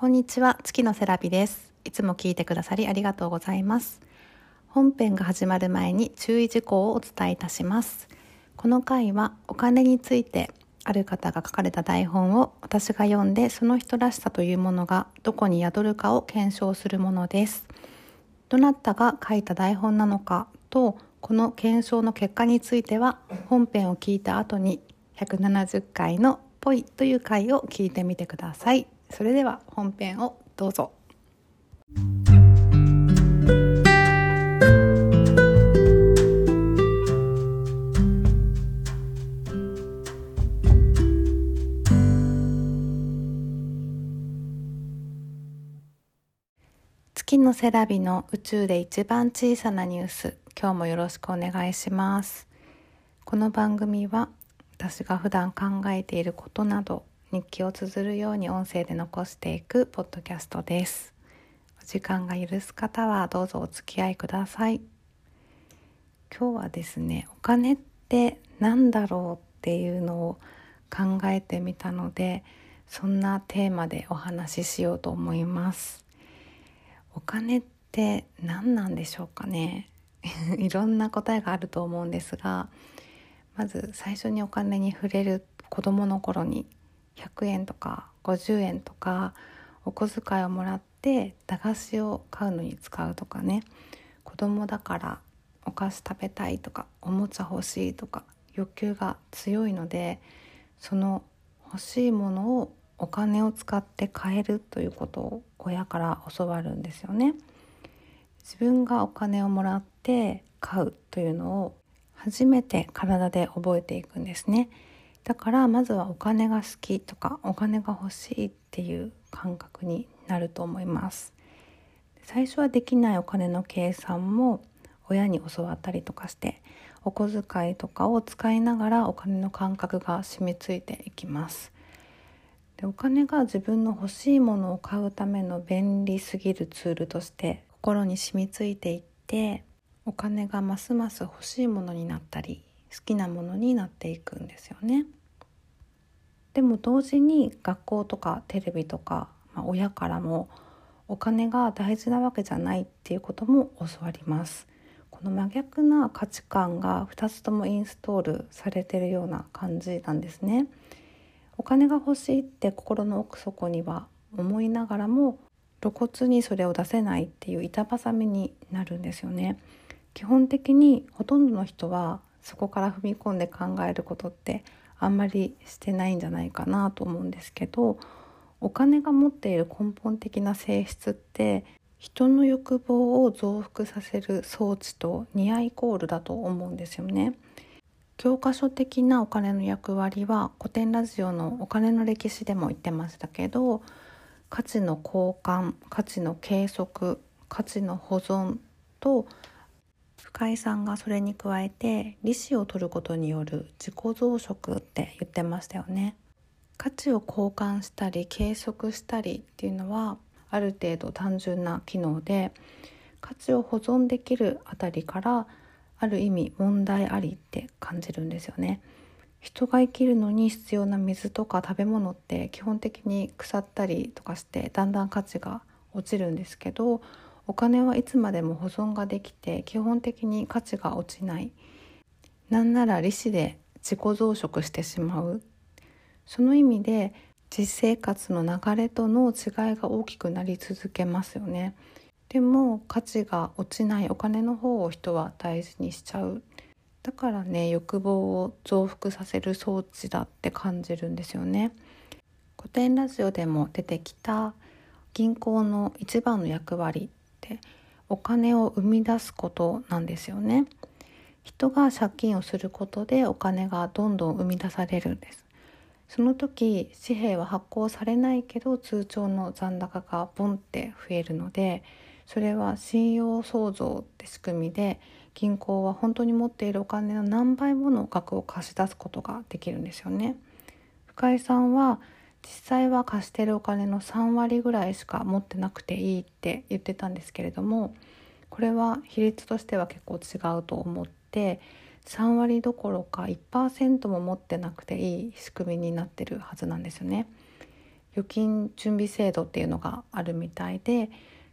こんにちは。月のセラピです。いつも聞いてくださりありがとうございます。本編が始まる前に注意事項をお伝えいたします。この回はお金についてある方が書かれた台本を私が読んでその人らしさというものがどこに宿るかを検証するものです。どなたが書いた台本なのかとこの検証の結果については本編を聞いた後に170回の「ぽい」という回を聞いてみてください。それでは本編をどうぞ。月のセラビの宇宙で一番小さなニュース今日もよろしくお願いしますこの番組は私が普段考えていることなど日記を綴るように音声で残していくポッドキャストです。お時間が許す方はどうぞお付き合いください。今日はですねお金って何だろうっていうのを考えてみたのでそんなテーマでお話ししようと思います。お金って何なんでしょうかね？いろんな答えがあると思うんですがまず最初にお金に触れる子どもの頃に100円とか50円とかお小遣いをもらって駄菓子を買うのに使うとかね子供だからお菓子食べたいとかおもちゃ欲しいとか欲求が強いのでその欲しいものをお金を使って買えるということを親から教わるんですよね。自分がお金をもらって買うというのを初めて体で覚えていくんですねだからまずはお金が好きとかお金が欲しいっていう感覚になると思います最初はできないお金の計算も親に教わったりとかしてお小遣いとかを使いながらお金の感覚が染みついていきますでお金が自分の欲しいものを買うための便利すぎるツールとして心に染みついていってお金がますます欲しいものになったり好きなものになっていくんですよね。でも同時に学校とかテレビとか、まあ、親からもお金が大事なわけじゃないっていうことも教わります。この真逆な価値観が2つともインストールされてるような感じなんですね。お金が欲しいって心の奥底には思いながらも露骨にそれを出せないっていう板挟みになるんですよね基本的にほとんどの人はそこから踏み込んで考えることってあんまりしてないんじゃないかなと思うんですけどお金が持っている根本的な性質って人の欲望を増幅させる装置とニアイコールだと思うんですよね。教科書的なお金の役割は古典ラジオのお金の歴史でも言ってましたけど価値の交換価値の計測価値の保存と深井さんがそれに加えて利子を取ることによる自己増殖って言ってましたよね価値を交換したり計測したりっていうのはある程度単純な機能で価値を保存できるあたりからある意味問題ありって感じるんですよね。人が生きるのに必要な水とか食べ物って基本的に腐ったりとかしてだんだん価値が落ちるんですけどお金はいつまでも保存ができて基本的に価値が落ちない。なんなら利子で自己増殖してしまう。その意味で実生活の流れとの違いが大きくなり続けますよね。でも価値が落ちないお金の方を人は大事にしちゃう。だからね欲望を増幅させる装置だって感じるんですよね。古典ラジオでも出てきた銀行の一番の役割ってお金を生み出すことなんですよね人が借金をすることでお金がどんどん生み出されるんですその時紙幣は発行されないけど通帳の残高がボンって増えるのでそれは信用創造って仕組みで銀行は本当に持っているお金の何倍もの額を貸し出すことができるんですよね。深井さんは実際は貸してるお金の3割ぐらいしか持ってなくていいって言ってたんですけれどもこれは比率としては結構違うと思って3割どころか1%も持ってなくていい仕組みになってるはずなんですよね。預金準備制度っていうのがあるみたいで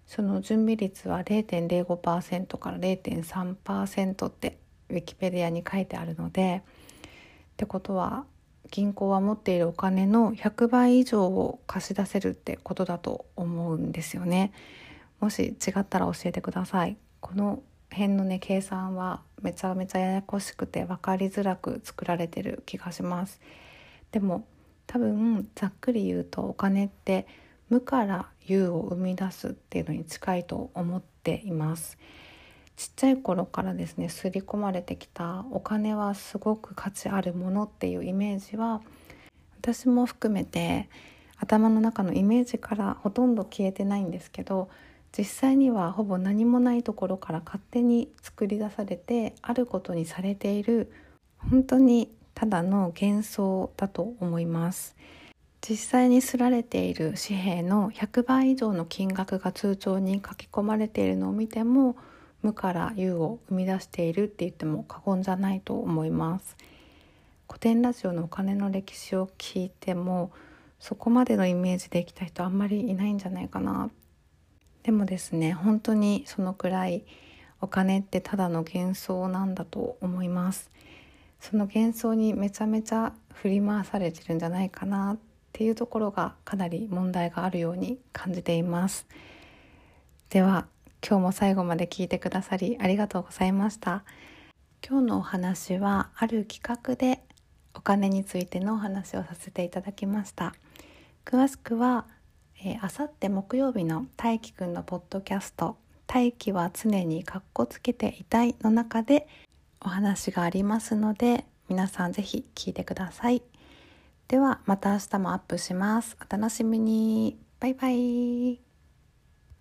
その準備率は0.05%から0.3%ってウィキペディアに書いてあるのでってことは銀行は持っているお金の100倍以上を貸し出せるってことだと思うんですよね。もし違ったら教えてください。この辺のね計算はめちゃめちゃややこしくて分かりづらく作られてる気がします。でも多分ざっくり言うとお金って無から有を生み出すっていうのに近いと思っています。ちっちゃい頃からですね刷り込まれてきたお金はすごく価値あるものっていうイメージは私も含めて頭の中のイメージからほとんど消えてないんですけど実際にはほぼ何もないところから勝手に作り出されてあることにされている本当にただの幻想だと思います。実際に刷られている紙幣の100倍以上の金額が通帳に書き込まれているのを見ても無から有を生み出しているって言っても過言じゃないと思います。古典ラジオのお金の歴史を聞いてもそこまでのイメージできた人あんまりいないんじゃないかな。でもですね本当にそのくらいお金ってただの幻想なんだと思います。その幻想にめちゃめちゃ振り回されてるんじゃないかなっていうところがかなり問題があるように感じています。では今日も最後まで聞いてくださりありがとうございました。今日のお話はある企画でお金についてのお話をさせていただきました。詳しくはあさって木曜日の大輝くんのポッドキャスト「大輝は常にかっこつけていたい」の中でお話がありますので皆さんぜひ聞いてください。ではまた明日もアップします。お楽しみに。バイバイ。